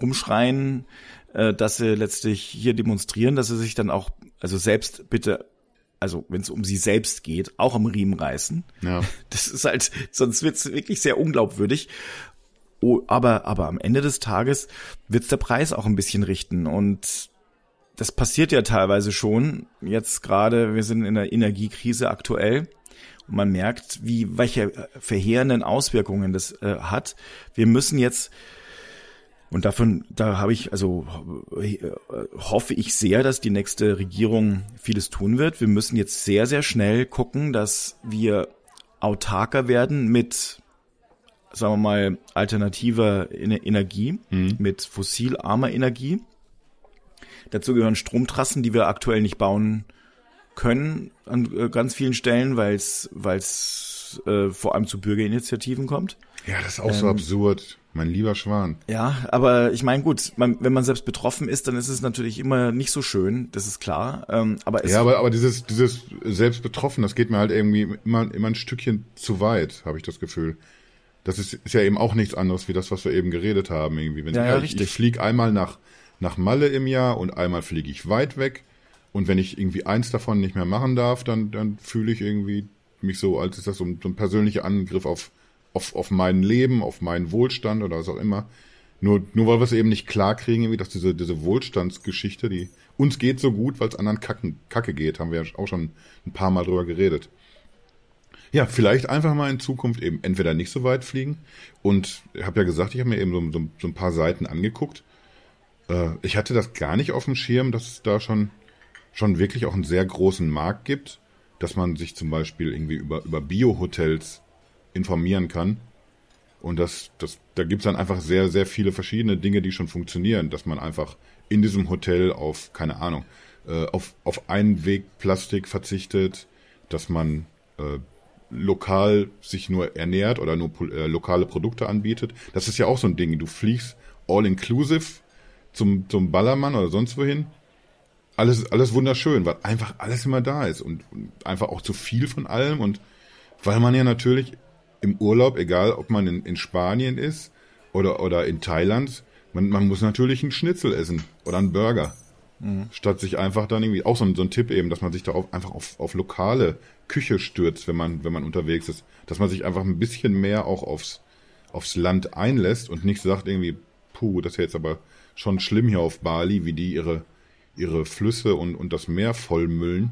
S1: rumschreien, äh, dass sie letztlich hier demonstrieren, dass sie sich dann auch, also selbst bitte also wenn es um sie selbst geht, auch am Riemen reißen. Ja. Das ist halt, sonst wird's wirklich sehr unglaubwürdig. Oh, aber, aber am Ende des Tages wird's der Preis auch ein bisschen richten. Und das passiert ja teilweise schon. Jetzt gerade, wir sind in der Energiekrise aktuell. Und man merkt, wie, welche verheerenden Auswirkungen das äh, hat. Wir müssen jetzt und davon, da habe ich, also äh, hoffe ich sehr, dass die nächste Regierung vieles tun wird. Wir müssen jetzt sehr, sehr schnell gucken, dass wir autarker werden mit, sagen wir mal, alternativer Energie, mhm. mit fossilarmer Energie. Dazu gehören Stromtrassen, die wir aktuell nicht bauen können an äh, ganz vielen Stellen, weil es weil es äh, vor allem zu Bürgerinitiativen kommt.
S2: Ja, das ist auch ähm, so absurd. Mein lieber Schwan.
S1: Ja, aber ich meine, gut, man, wenn man selbst betroffen ist, dann ist es natürlich immer nicht so schön, das ist klar. Ähm, aber
S2: es ja, aber, aber dieses, dieses selbst betroffen, das geht mir halt irgendwie immer, immer ein Stückchen zu weit, habe ich das Gefühl. Das ist, ist ja eben auch nichts anderes wie das, was wir eben geredet haben. Irgendwie. Wenn
S1: ja,
S2: ich,
S1: ja,
S2: richtig. ich fliege einmal nach, nach Malle im Jahr und einmal fliege ich weit weg. Und wenn ich irgendwie eins davon nicht mehr machen darf, dann, dann fühle ich irgendwie mich so, als ist das so ein, so ein persönlicher Angriff auf, auf, auf mein Leben, auf meinen Wohlstand oder was auch immer. Nur, nur weil wir es eben nicht klar kriegen, irgendwie, dass diese, diese Wohlstandsgeschichte, die uns geht so gut, weil es anderen Kacken, Kacke geht, haben wir ja auch schon ein paar Mal drüber geredet. Ja, vielleicht einfach mal in Zukunft eben entweder nicht so weit fliegen. Und ich habe ja gesagt, ich habe mir eben so, so, so, ein paar Seiten angeguckt. Äh, ich hatte das gar nicht auf dem Schirm, dass es da schon, schon wirklich auch einen sehr großen Markt gibt, dass man sich zum Beispiel irgendwie über, über Bio-Hotels informieren kann. Und das, das, da gibt's dann einfach sehr, sehr viele verschiedene Dinge, die schon funktionieren, dass man einfach in diesem Hotel auf, keine Ahnung, äh, auf, auf Einwegplastik verzichtet, dass man äh, lokal sich nur ernährt oder nur äh, lokale Produkte anbietet. Das ist ja auch so ein Ding. Du fliegst all inclusive zum, zum Ballermann oder sonst wohin. Alles, alles wunderschön, weil einfach alles immer da ist und, und einfach auch zu viel von allem und weil man ja natürlich im Urlaub, egal ob man in, in Spanien ist oder, oder in Thailand, man, man muss natürlich einen Schnitzel essen oder einen Burger. Mhm. Statt sich einfach dann irgendwie, auch so ein, so ein Tipp eben, dass man sich da auf, einfach auf, auf lokale Küche stürzt, wenn man, wenn man unterwegs ist. Dass man sich einfach ein bisschen mehr auch aufs, aufs Land einlässt und nicht sagt irgendwie, puh, das ist jetzt aber schon schlimm hier auf Bali, wie die ihre, ihre Flüsse und, und das Meer vollmüllen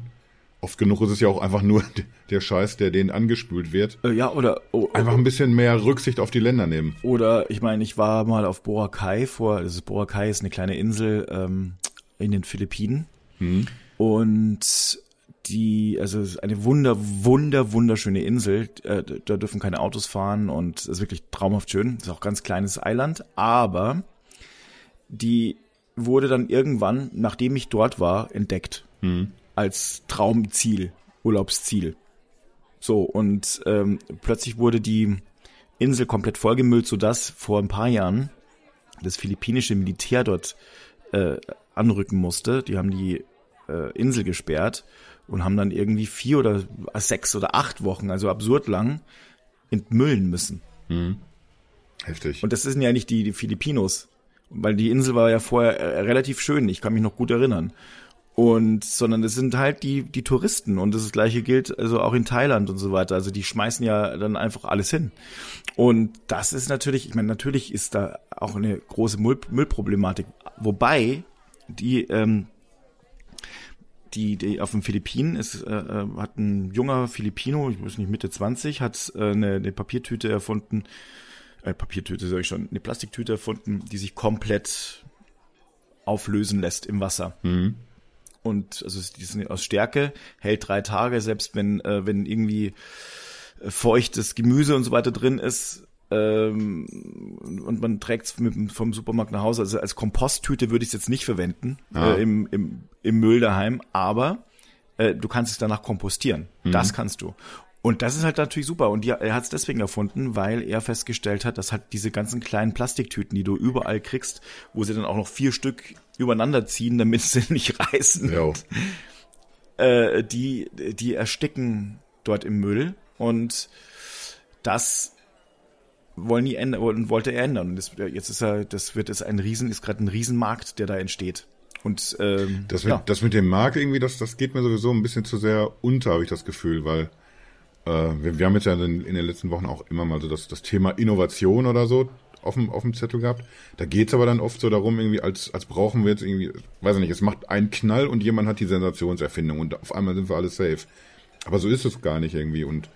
S2: oft genug ist es ja auch einfach nur der Scheiß, der denen angespült wird.
S1: Äh, ja, oder
S2: oh, einfach ein bisschen mehr Rücksicht auf die Länder nehmen.
S1: Oder ich meine, ich war mal auf Boracay vor, das ist Boracay ist eine kleine Insel ähm, in den Philippinen. Hm. Und die, also es ist eine wunder, wunder, wunderschöne Insel. Äh, da dürfen keine Autos fahren und es ist wirklich traumhaft schön. Ist auch ein ganz kleines Eiland, aber die wurde dann irgendwann, nachdem ich dort war, entdeckt. Hm als Traumziel, Urlaubsziel. So, und ähm, plötzlich wurde die Insel komplett vollgemüllt, sodass vor ein paar Jahren das philippinische Militär dort äh, anrücken musste. Die haben die äh, Insel gesperrt und haben dann irgendwie vier oder sechs oder acht Wochen, also absurd lang, entmüllen müssen.
S2: Mhm. Heftig.
S1: Und das sind ja nicht die, die Filipinos, weil die Insel war ja vorher äh, relativ schön, ich kann mich noch gut erinnern. Und, sondern es sind halt die, die Touristen und das gleiche gilt also auch in Thailand und so weiter. Also die schmeißen ja dann einfach alles hin. Und das ist natürlich, ich meine, natürlich ist da auch eine große Müll, Müllproblematik. Wobei die, ähm, die, die auf den Philippinen ist, äh, äh hat ein junger Filipino, ich weiß nicht, Mitte 20, hat äh, eine, eine Papiertüte erfunden, äh, Papiertüte sage ich schon, eine Plastiktüte erfunden, die sich komplett auflösen lässt im Wasser. Mhm und also die sind aus Stärke, hält drei Tage, selbst wenn, äh, wenn irgendwie äh, feuchtes Gemüse und so weiter drin ist, ähm, und man trägt es vom Supermarkt nach Hause. Also als Komposttüte würde ich es jetzt nicht verwenden ja. äh, im, im, im Müll daheim, aber äh, du kannst es danach kompostieren. Mhm. Das kannst du. Und das ist halt natürlich super. Und er hat es deswegen erfunden, weil er festgestellt hat, dass halt diese ganzen kleinen Plastiktüten, die du überall kriegst, wo sie dann auch noch vier Stück übereinander ziehen, damit sie nicht reißen. Ja. Äh, die, die ersticken dort im Müll und das wollen die ändern, wollte er ändern. Und das, jetzt ist er, das wird es ein Riesen, ist gerade ein Riesenmarkt, der da entsteht. Und ähm,
S2: das, mit, ja. das mit dem Markt irgendwie, das, das geht mir sowieso ein bisschen zu sehr unter, habe ich das Gefühl, weil äh, wir, wir haben jetzt ja in, in den letzten Wochen auch immer mal so das, das Thema Innovation oder so auf dem, auf dem Zettel gehabt. Da geht's aber dann oft so darum, irgendwie, als, als brauchen wir jetzt irgendwie, weiß ich nicht, es macht einen Knall und jemand hat die Sensationserfindung und auf einmal sind wir alle safe. Aber so ist es gar nicht irgendwie und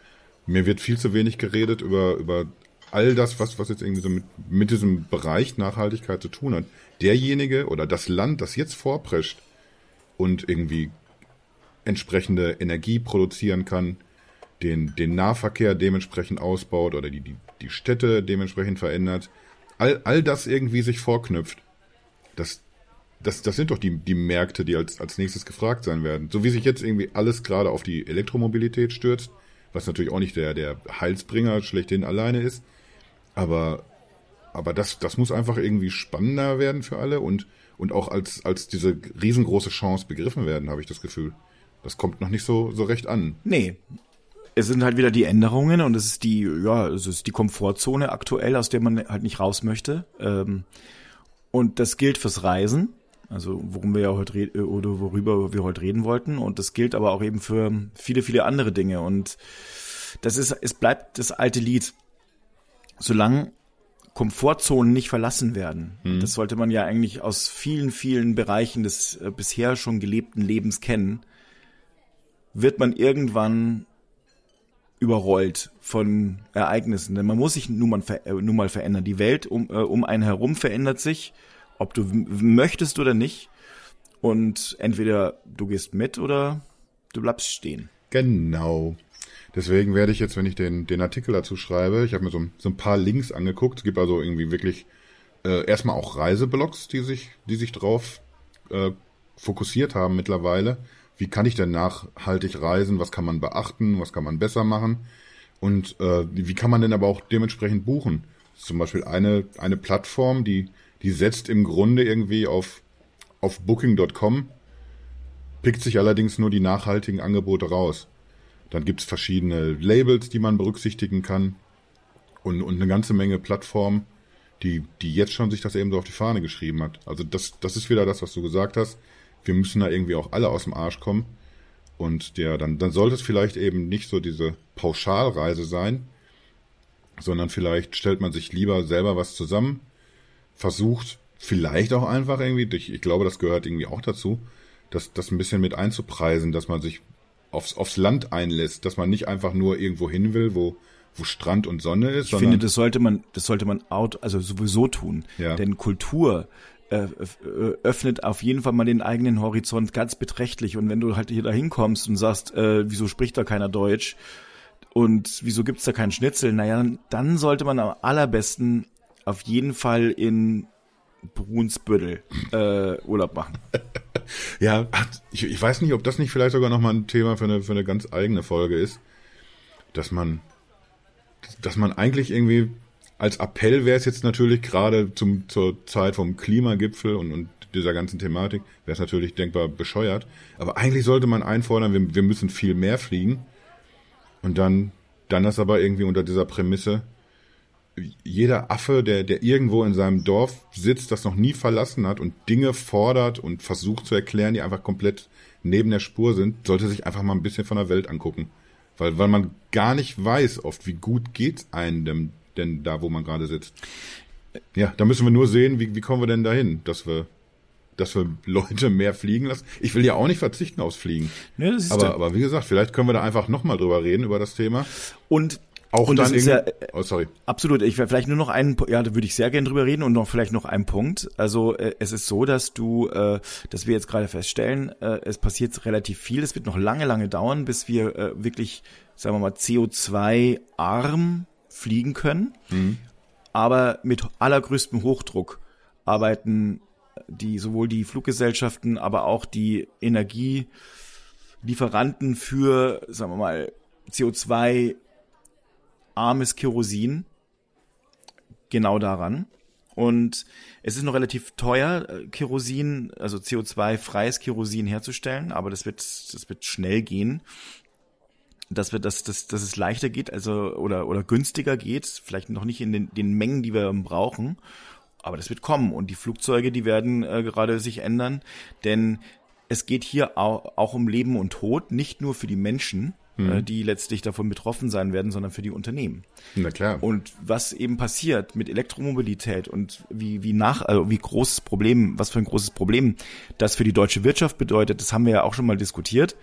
S2: mir wird viel zu wenig geredet über, über all das, was, was jetzt irgendwie so mit, mit diesem Bereich Nachhaltigkeit zu tun hat. Derjenige oder das Land, das jetzt vorprescht und irgendwie entsprechende Energie produzieren kann, den, den Nahverkehr dementsprechend ausbaut oder die, die, die Städte dementsprechend verändert, all, all das irgendwie sich vorknüpft. Das, das, das sind doch die, die Märkte, die als, als nächstes gefragt sein werden. So wie sich jetzt irgendwie alles gerade auf die Elektromobilität stürzt, was natürlich auch nicht der, der Heilsbringer schlechthin alleine ist. Aber, aber das, das muss einfach irgendwie spannender werden für alle und, und auch als, als diese riesengroße Chance begriffen werden, habe ich das Gefühl. Das kommt noch nicht so, so recht an.
S1: Nee, es sind halt wieder die Änderungen und es ist die, ja, es ist die Komfortzone aktuell, aus der man halt nicht raus möchte. Ähm, und das gilt fürs Reisen, also worum wir ja heute reden oder worüber wir heute reden wollten. Und das gilt aber auch eben für viele, viele andere Dinge. Und das ist, es bleibt das alte Lied. Solange Komfortzonen nicht verlassen werden. Mhm. Das sollte man ja eigentlich aus vielen, vielen Bereichen des äh, bisher schon gelebten Lebens kennen. Wird man irgendwann überrollt von Ereignissen. Denn man muss sich nun mal, ver äh, nun mal verändern. Die Welt um, äh, um einen herum verändert sich, ob du möchtest oder nicht. Und entweder du gehst mit oder du bleibst stehen.
S2: Genau. Deswegen werde ich jetzt, wenn ich den, den Artikel dazu schreibe, ich habe mir so, so ein paar Links angeguckt. Es gibt also irgendwie wirklich äh, erstmal auch Reiseblogs, die sich, die sich drauf äh, fokussiert haben mittlerweile wie kann ich denn nachhaltig reisen, was kann man beachten, was kann man besser machen und äh, wie kann man denn aber auch dementsprechend buchen. Zum Beispiel eine, eine Plattform, die, die setzt im Grunde irgendwie auf, auf Booking.com, pickt sich allerdings nur die nachhaltigen Angebote raus. Dann gibt's verschiedene Labels, die man berücksichtigen kann und, und eine ganze Menge Plattformen, die, die jetzt schon sich das eben so auf die Fahne geschrieben hat. Also das, das ist wieder das, was du gesagt hast wir müssen da irgendwie auch alle aus dem Arsch kommen. Und der, dann, dann sollte es vielleicht eben nicht so diese Pauschalreise sein, sondern vielleicht stellt man sich lieber selber was zusammen, versucht vielleicht auch einfach irgendwie, ich, ich glaube, das gehört irgendwie auch dazu, das, das ein bisschen mit einzupreisen, dass man sich aufs, aufs Land einlässt, dass man nicht einfach nur irgendwo hin will, wo, wo Strand und Sonne ist.
S1: Ich finde, das sollte man, das sollte man out, also sowieso tun. Ja. Denn Kultur öffnet auf jeden Fall mal den eigenen Horizont ganz beträchtlich. Und wenn du halt hier da hinkommst und sagst, äh, wieso spricht da keiner Deutsch und wieso gibt's da keinen Schnitzel, naja, dann sollte man am allerbesten auf jeden Fall in Brunsbüttel äh, Urlaub machen.
S2: ja, ich, ich weiß nicht, ob das nicht vielleicht sogar nochmal ein Thema für eine, für eine ganz eigene Folge ist, dass man, dass man eigentlich irgendwie als Appell wäre es jetzt natürlich gerade zum, zur Zeit vom Klimagipfel und, und dieser ganzen Thematik, wäre es natürlich denkbar bescheuert. Aber eigentlich sollte man einfordern, wir, wir müssen viel mehr fliegen. Und dann dann ist aber irgendwie unter dieser Prämisse, jeder Affe, der, der irgendwo in seinem Dorf sitzt, das noch nie verlassen hat und Dinge fordert und versucht zu erklären, die einfach komplett neben der Spur sind, sollte sich einfach mal ein bisschen von der Welt angucken. Weil, weil man gar nicht weiß oft, wie gut geht's einem denn, da, wo man gerade sitzt. Ja, da müssen wir nur sehen, wie, wie kommen wir denn dahin, dass wir, dass wir Leute mehr fliegen lassen. Ich will ja auch nicht verzichten aufs Fliegen.
S1: Nee, das ist
S2: aber, aber wie gesagt, vielleicht können wir da einfach nochmal drüber reden, über das Thema.
S1: Und
S2: Auch
S1: und
S2: dann
S1: das ist ja,
S2: irgendwie- oh, sorry.
S1: Absolut. Ich werde vielleicht nur noch einen, ja, da würde ich sehr gerne drüber reden und noch vielleicht noch einen Punkt. Also äh, es ist so, dass du, äh, dass wir jetzt gerade feststellen, äh, es passiert relativ viel. Es wird noch lange, lange dauern, bis wir äh, wirklich, sagen wir mal, CO2-arm fliegen können. Aber mit allergrößtem Hochdruck arbeiten die sowohl die Fluggesellschaften, aber auch die Energielieferanten für, sagen wir mal, CO2 armes Kerosin genau daran. Und es ist noch relativ teuer, äh, Kerosin, also CO2-freies Kerosin herzustellen, aber das wird, das wird schnell gehen. Dass wir, dass, dass, dass es leichter geht, also oder oder günstiger geht, vielleicht noch nicht in den, den Mengen, die wir brauchen, aber das wird kommen und die Flugzeuge, die werden äh, gerade sich ändern, denn es geht hier auch, auch um Leben und Tod, nicht nur für die Menschen, äh, die letztlich davon betroffen sein werden, sondern für die Unternehmen.
S2: Na klar.
S1: Und was eben passiert mit Elektromobilität und wie, wie nach, also wie großes Problem, was für ein großes Problem das für die deutsche Wirtschaft bedeutet, das haben wir ja auch schon mal diskutiert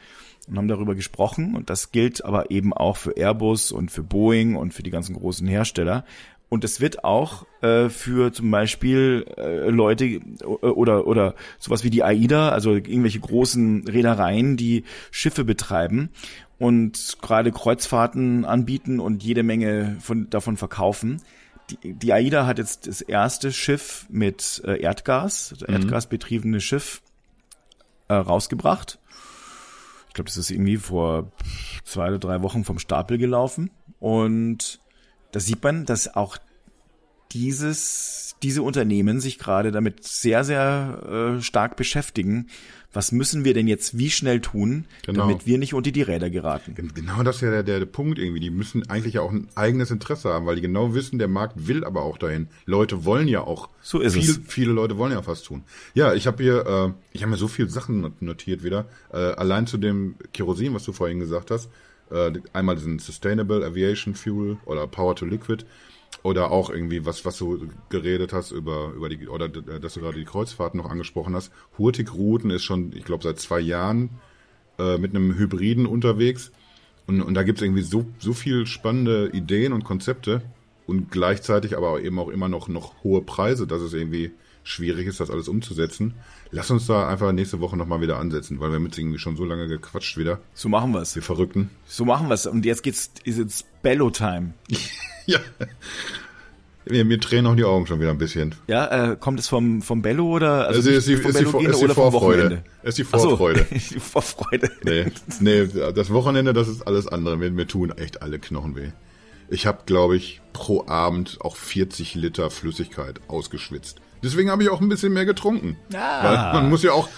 S1: und haben darüber gesprochen. Und das gilt aber eben auch für Airbus und für Boeing und für die ganzen großen Hersteller. Und es wird auch äh, für zum Beispiel äh, Leute äh, oder oder sowas wie die AIDA, also irgendwelche großen Reedereien, die Schiffe betreiben und gerade Kreuzfahrten anbieten und jede Menge von davon verkaufen. Die, die AIDA hat jetzt das erste Schiff mit äh, Erdgas, das Erdgasbetriebene Schiff äh, rausgebracht. Ich glaube, das ist irgendwie vor zwei oder drei Wochen vom Stapel gelaufen. Und da sieht man, dass auch dieses, diese Unternehmen sich gerade damit sehr, sehr äh, stark beschäftigen. Was müssen wir denn jetzt wie schnell tun,
S2: Genau.
S1: damit wir nicht unter die Räder geraten?
S2: Genau das ist ja der, der, der Punkt irgendwie. Die müssen eigentlich ja auch ein eigenes Interesse haben, weil die genau wissen, der Markt will aber auch dahin. Leute wollen ja auch.
S1: So ist
S2: viel,
S1: es.
S2: Viele Leute wollen ja auch was tun. Ja, ich habe hier, äh, ich habe mir so viele Sachen not- notiert wieder. Äh, allein zu dem Kerosin, was du vorhin gesagt hast. Äh, einmal diesen Sustainable Aviation Fuel oder Power to Liquid. Oder auch irgendwie was, was du geredet hast über, über die, oder d- dass du gerade die Kreuzfahrten noch angesprochen hast. Hurtigruten ist schon, ich glaube, seit zwei Jahren äh, mit einem Hybriden unterwegs. Und, und da gibt's irgendwie so, so viel spannende Ideen und Konzepte und gleichzeitig aber eben auch immer noch, noch hohe Preise, dass es irgendwie schwierig ist, das alles umzusetzen. Lass uns da einfach nächste Woche nochmal wieder ansetzen, weil wir haben jetzt irgendwie schon so lange gequatscht wieder.
S1: So machen wir's.
S2: Wir Verrückten.
S1: So machen wir's. Und jetzt geht's, ist jetzt Bello-Time.
S2: Ja. Mir, mir tränen auch die Augen schon wieder ein bisschen.
S1: Ja, äh, kommt es vom, vom Bello oder also
S2: Also ist die,
S1: vom
S2: ist die,
S1: Bello
S2: ist die
S1: oder vom
S2: Vorfreude.
S1: Wochenende?
S2: Ist die
S1: Ach so,
S2: Vorfreude.
S1: die Vorfreude.
S2: Nee, nee, das Wochenende, das ist alles andere. Mir, mir tun echt alle Knochen weh. Ich habe, glaube ich, pro Abend auch 40 Liter Flüssigkeit ausgeschwitzt. Deswegen habe ich auch ein bisschen mehr getrunken.
S1: Ah.
S2: Weil man muss ja auch,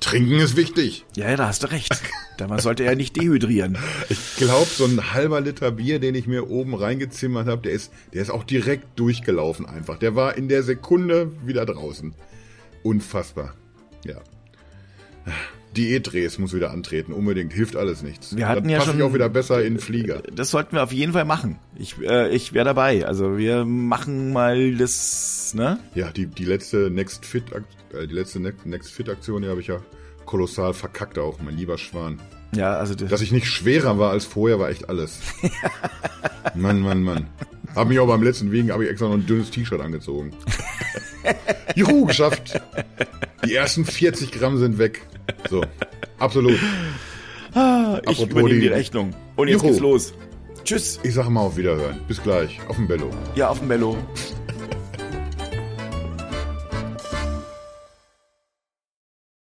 S2: trinken ist wichtig.
S1: Ja, da hast du recht. Da man sollte ja nicht dehydrieren.
S2: Ich glaube, so ein halber Liter Bier, den ich mir oben reingezimmert habe, der ist, der ist auch direkt durchgelaufen einfach. Der war in der Sekunde wieder draußen. Unfassbar. Ja. Diätdrehs muss wieder antreten, unbedingt. Hilft alles nichts.
S1: Wir hatten
S2: Dann
S1: ja
S2: passe
S1: schon-
S2: ich auch wieder besser in Flieger.
S1: Das sollten wir auf jeden Fall machen. Ich, äh, ich wäre dabei. Also wir machen mal das, ne?
S2: Ja, die, die letzte Next Fit, äh, die letzte Ne- Next Fit Aktion, die habe ich ja kolossal verkackt auch, mein lieber Schwan.
S1: Ja, also das,
S2: Dass ich nicht schwerer war als vorher, war echt alles. Mann, Mann, Mann. Hab mich auch beim letzten Wiegen, habe ich extra noch ein dünnes T-Shirt angezogen. Juhu, geschafft. Die ersten 40 Gramm sind weg. So, absolut.
S1: ich
S2: apropos
S1: übernehme die Rechnung. Und jetzt
S2: Juhu.
S1: geht's los. Tschüss.
S2: Ich sag mal auf Wiederhören. Bis gleich. Auf dem Bello.
S1: Ja, auf dem Bello.